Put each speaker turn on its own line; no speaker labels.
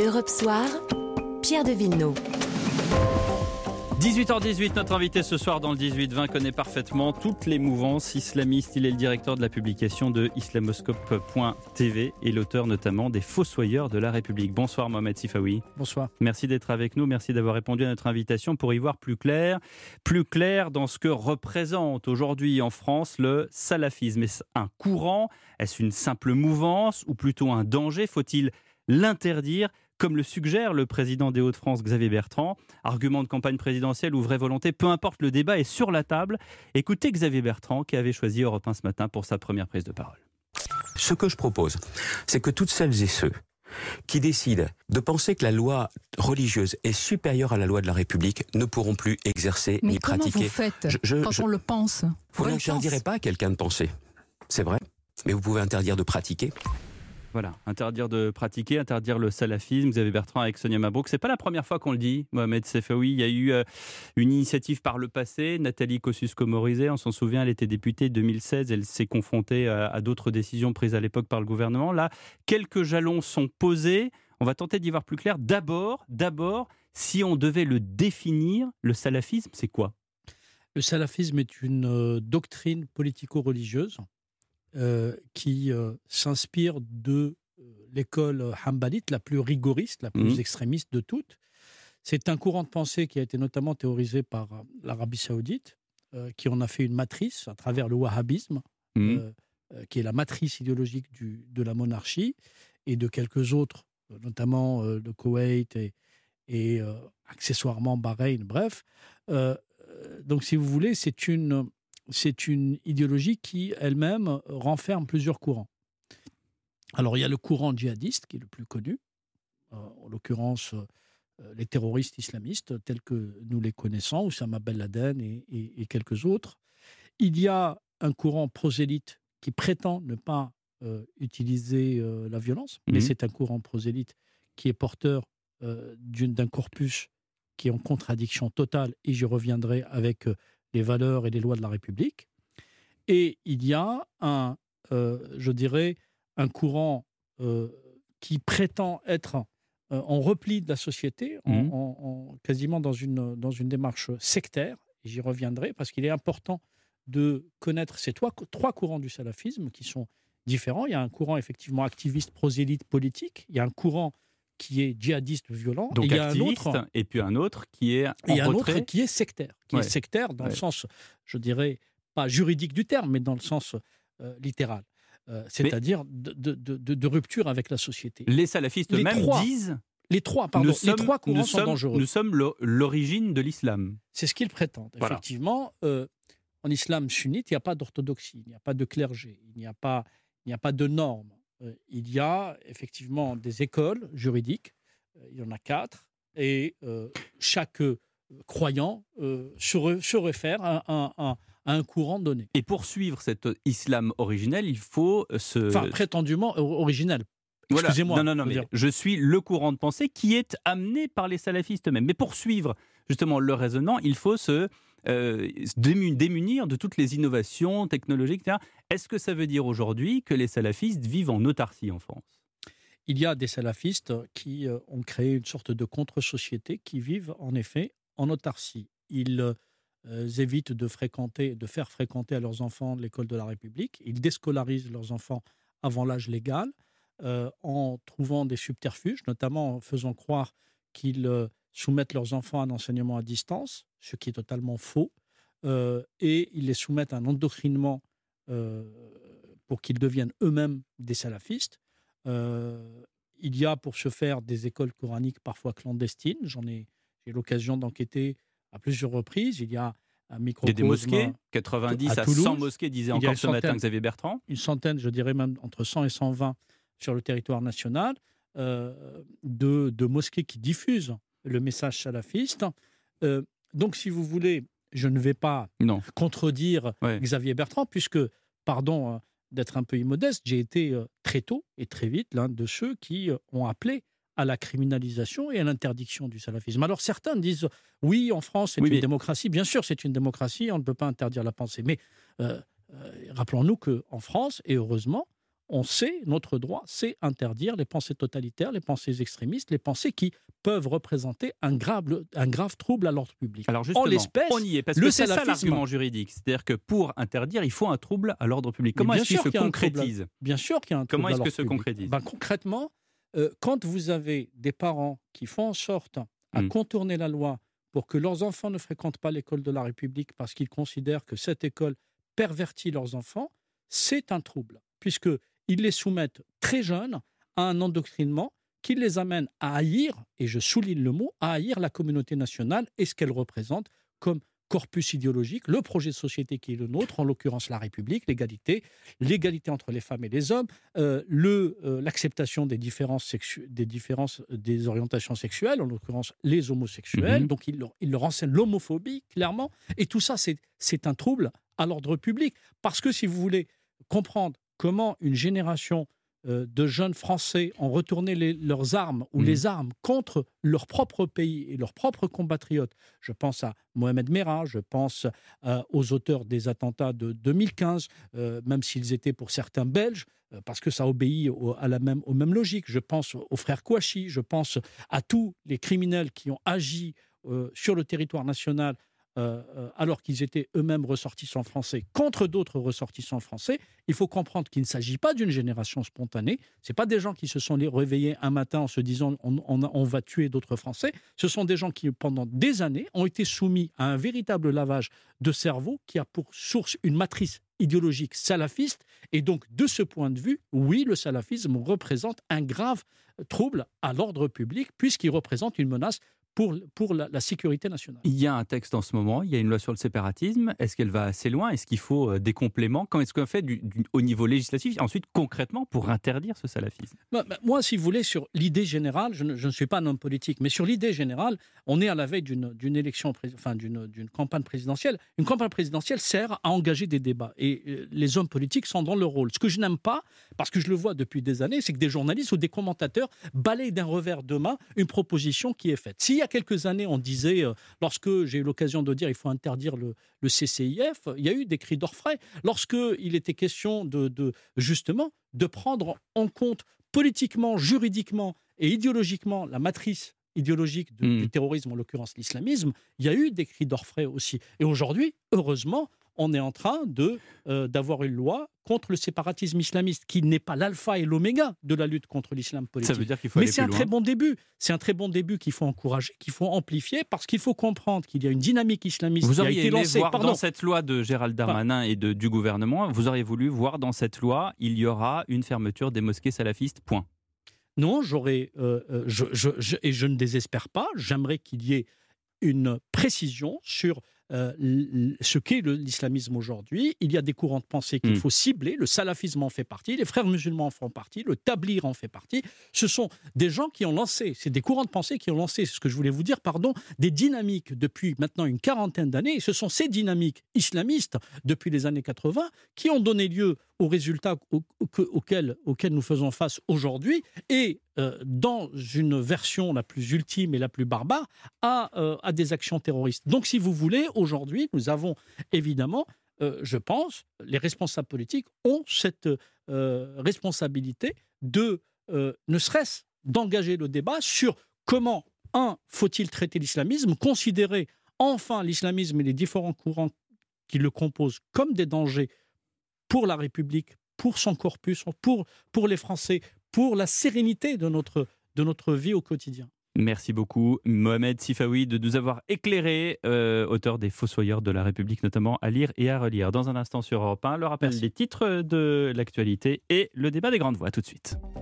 Europe Soir, Pierre de Villeneuve.
18h18, notre invité ce soir dans le 18-20 connaît parfaitement toutes les mouvances islamistes. Il est le directeur de la publication de islamoscope.tv et l'auteur notamment des Fossoyeurs de la République. Bonsoir Mohamed Sifawi.
Bonsoir.
Merci d'être avec nous, merci d'avoir répondu à notre invitation pour y voir plus clair, plus clair dans ce que représente aujourd'hui en France le salafisme. Est-ce un courant? Est-ce une simple mouvance? Ou plutôt un danger? Faut-il l'interdire? Comme le suggère le président des Hauts-de-France, Xavier Bertrand. Argument de campagne présidentielle ou vraie volonté, peu importe, le débat est sur la table. Écoutez Xavier Bertrand qui avait choisi Europe 1 ce matin pour sa première prise de parole.
Ce que je propose, c'est que toutes celles et ceux qui décident de penser que la loi religieuse est supérieure à la loi de la République ne pourront plus exercer
Mais
ni
comment
pratiquer.
vous faites
Je- je-
quand
je-
on le pense?
Vous n'interdirez pas à quelqu'un de penser, c'est vrai, mais vous pouvez interdire de pratiquer.
Voilà, interdire de pratiquer, interdire le salafisme. Xavier Bertrand avec Sonia Mabrouk. C'est pas la première fois qu'on le dit, Mohamed Sefaoui. Il y a eu euh, une initiative par le passé. Nathalie Kosciusko-Morizet, on s'en souvient, elle était députée 2016. Elle s'est confrontée à, à d'autres décisions prises à l'époque par le gouvernement. Là, quelques jalons sont posés. On va tenter d'y voir plus clair. D'abord, d'abord, si on devait le définir, le salafisme, c'est quoi?
Le salafisme est une euh, doctrine politico-religieuse euh, qui euh, s'inspire de euh, l'école hanbalite, la plus rigoriste, la plus
Mhm.
extrémiste de toutes. C'est un courant de pensée qui a été notamment théorisé par l'Arabie saoudite, euh, qui en a fait une matrice à travers le wahhabisme, euh, qui est la matrice idéologique du- de la monarchie, et de quelques autres, notamment le Koweït et, et, accessoirement Bahreïn, bref. Donc, si vous voulez, c'est une, c'est une idéologie qui elle-même renferme plusieurs courants. Alors, il y a le courant djihadiste qui est le plus connu, euh, en l'occurrence euh, les terroristes islamistes tels que nous les connaissons, Oussama Ben Laden et, et- et quelques autres. Il y a un courant prosélyte qui prétend ne pas euh, utiliser la violence, mais
Mhm.
c'est un courant prosélyte qui est porteur d'un corpus qui est en contradiction totale, et j'y reviendrai avec les valeurs et les lois de la République. Et il y a un, euh, je dirais, un courant euh, qui prétend être euh, en repli de la société, en-
Mhm.
en- en- quasiment dans une, dans une démarche sectaire, j'y reviendrai, parce qu'il est important de connaître ces trois, trois courants du salafisme qui sont différents. Il y a un courant effectivement activiste, prosélyte, politique. Il y a un courant qui est djihadiste violent.
Donc
et il y a
activiste,
un autre,
et puis un autre qui est en
et un autre qui est sectaire, qui
Ouais.
est sectaire dans
Ouais.
le sens, je dirais, pas juridique du terme, mais dans le sens euh, littéral. Euh, C'est-à-dire de, de- de- de rupture avec la société.
Les salafistes eux-mêmes disent
Les trois, pardon,
nous
les
sommes,
trois courants
nous
sont
sommes-
dangereux.
Nous sommes l'o- l'origine de l'islam.
C'est ce qu'ils prétendent.
Voilà.
Effectivement, euh, en islam sunnite, il n'y a pas d'orthodoxie, il n'y a pas de clergé, il n'y a pas, il n'y a pas de normes. Euh, il y a effectivement des écoles juridiques, euh, il y en a quatre, et euh, chaque croyant se, re- se réfère à, un- à- à un courant donné.
Et pour suivre cet islam originel, il faut se.
Enfin, prétendument or- originel.
Voilà.
excusez-moi,
Non, non, non, mais je suis le courant de pensée qui est amené par les salafistes eux-mêmes. Mais pour suivre justement le raisonnement, il faut se euh, démunir de toutes les innovations technologiques. Est-ce que ça veut dire aujourd'hui que les salafistes vivent en autarcie en France?
Il y a des salafistes qui euh, ont créé une sorte de contre-société qui vivent en effet en autarcie. Ils euh, évitent de fréquenter, de faire fréquenter à leurs enfants l'école de la République. Ils déscolarisent leurs enfants avant l'âge légal en trouvant des subterfuges, notamment en faisant croire qu'ils soumettent leurs enfants à un enseignement à distance, ce qui est totalement faux, euh, et ils les soumettent à un endoctrinement euh, pour qu'ils deviennent eux-mêmes des salafistes. Euh, il y a pour ce faire des écoles coraniques parfois clandestines. J'en ai j'ai eu l'occasion d'enquêter à plusieurs reprises. Il y a un
Il y
microcosme,
a des mosquées, 90
à
à,
Toulouse,
100 mosquées, disait encore ce matin. Xavier Bertrand.
une centaine, je dirais même entre 100 et 120 sur le territoire national, euh, de, de mosquées qui diffusent le message salafiste. Euh, donc, si vous voulez, je ne vais pas
Non.
contredire
Ouais.
Xavier Bertrand, puisque, pardon euh, d'être un peu immodeste, j'ai été euh, très tôt et très vite l'un de ceux qui euh, ont appelé à la criminalisation et à l'interdiction du salafisme. Alors certains disent, oui, en France, c'est
Oui,
une
mais-
démocratie. Bien sûr, c'est une démocratie, on ne peut pas interdire la pensée. Mais euh, euh, rappelons-nous qu'en France, et heureusement, on sait, notre droit, c'est interdire les pensées totalitaires, les pensées extrémistes, les pensées qui peuvent représenter un grave, un grave trouble à l'ordre public.
Alors justement, on y est, parce que c'est ça l'argument juridique. C'est-à-dire que pour interdire, il faut un trouble à l'ordre public. Comment est-ce qu'il se concrétise?
Bien sûr qu'il y a un trouble
Comment est-ce que se concrétise?
Ben, Concrètement, euh, quand vous avez des parents qui font en sorte à hmm. contourner la loi pour que leurs enfants ne fréquentent pas l'école de la République parce qu'ils considèrent que cette école pervertit leurs enfants, c'est un trouble, puisqu'ils les soumettent très jeunes à un endoctrinement qui les amène à haïr, et je souligne le mot, à haïr la communauté nationale et ce qu'elle représente comme corpus idéologique, le projet de société qui est le nôtre, en l'occurrence la République, l'égalité, l'égalité entre les femmes et les hommes, euh, euh, l'acceptation des différences, des différences des orientations sexuelles, en l'occurrence les homosexuels. Mhm. Donc il leur, il leur enseigne l'homophobie, clairement. Et tout ça, c'est un trouble à l'ordre public. Parce que si vous voulez comprendre comment une génération euh, de jeunes Français ont retourné leurs armes ou les mmh. armes contre leur propre pays et leurs propres compatriotes. Je pense à Mohamed Merah, je pense euh, aux auteurs des attentats de 2015, euh, même s'ils étaient pour certains belges, parce que ça obéit à la même, aux mêmes logiques. Je pense aux frères Kouachi, je pense à tous les criminels qui ont agi sur le territoire national alors qu'ils étaient eux-mêmes ressortissants français contre d'autres ressortissants français, il faut comprendre qu'il ne s'agit pas d'une génération spontanée. Ce pas des gens qui se sont réveillés un matin en se disant on, va tuer d'autres Français. Ce sont des gens qui, pendant des années, ont été soumis à un véritable lavage de cerveau qui a pour source une matrice idéologique salafiste. Et donc, de ce point de vue, oui, le salafisme représente un grave trouble à l'ordre public puisqu'il représente une menace pour, pour la, sécurité nationale.
Il y a un texte en ce moment, il y a une loi sur le séparatisme. Est-ce qu'elle va assez loin? Est-ce qu'il faut euh, des compléments? Comment est-ce qu'on fait du, au niveau législatif Ensuite, concrètement, pour interdire ce salafisme?
Bah, bah, Moi, si vous voulez, sur l'idée générale, je ne, suis pas un homme politique, mais sur l'idée générale, on est à la veille d'une élection, enfin d'une campagne présidentielle. Une campagne présidentielle sert à engager des débats. Et euh, les hommes politiques sont dans leur rôle. Ce que je n'aime pas, parce que je le vois depuis des années, c'est que des journalistes ou des commentateurs balayent d'un revers de main une proposition qui est faite. S'il y a quelques années, on disait, euh, lorsque j'ai eu l'occasion de dire il faut interdire le, CCIF, il y a eu des cris d'orfraie. Lorsque il était question de, justement de prendre en compte politiquement, juridiquement et idéologiquement la matrice idéologique du mmh. terrorisme, en l'occurrence l'islamisme, il y a eu des cris d'orfraie aussi. Et aujourd'hui, heureusement, on est en train de euh, d'avoir une loi contre le séparatisme islamiste, qui n'est pas l'alpha et l'oméga de la lutte contre l'islam politique.
Ça veut dire qu'il faut
Mais
c'est
un très bon début. C'est un très bon début qu'il faut encourager, qu'il faut amplifier, parce qu'il faut comprendre qu'il y a une dynamique islamiste
vous
qui a été lancée.
Voir dans cette loi de Gérald Darmanin et de, du gouvernement, vous auriez voulu voir dans cette loi, il y aura une fermeture des mosquées salafistes. Point.
Non, j'aurais, euh, euh, je, et je ne désespère pas. J'aimerais qu'il y ait une précision sur euh, ce qu'est l'islamisme aujourd'hui. Il y a des courants de pensée qu'il hmm. faut cibler. Le salafisme en fait partie, les frères musulmans en font partie, le tablir en fait partie. Ce sont des gens qui ont lancé, c'est des courants de pensée qui ont lancé, ce que je voulais vous dire, pardon, des dynamiques depuis maintenant une quarantaine d'années. Ce sont ces dynamiques islamistes depuis les années 80 qui ont donné lieu aux résultats auxquels, nous faisons face aujourd'hui et euh, dans une version la plus ultime et la plus barbare à, euh, à des actions terroristes. Donc si vous voulez, aujourd'hui, nous avons évidemment, euh, je pense, les responsables politiques ont cette responsabilité de, ne serait-ce d'engager le débat sur comment, un, faut-il traiter l'islamisme, considérer enfin l'islamisme et les différents courants qui le composent comme des dangers pour la République, pour son corpus, pour, pour les Français, pour la sérénité de notre, de notre vie au quotidien.
Merci beaucoup, Mohamed Sifawi, de nous avoir éclairé, euh, auteur des Fossoyeurs de la République, notamment à lire et à relire. Dans un instant sur Europe 1, le rappel des titres de l'actualité et le débat des grandes voix. Tout de suite.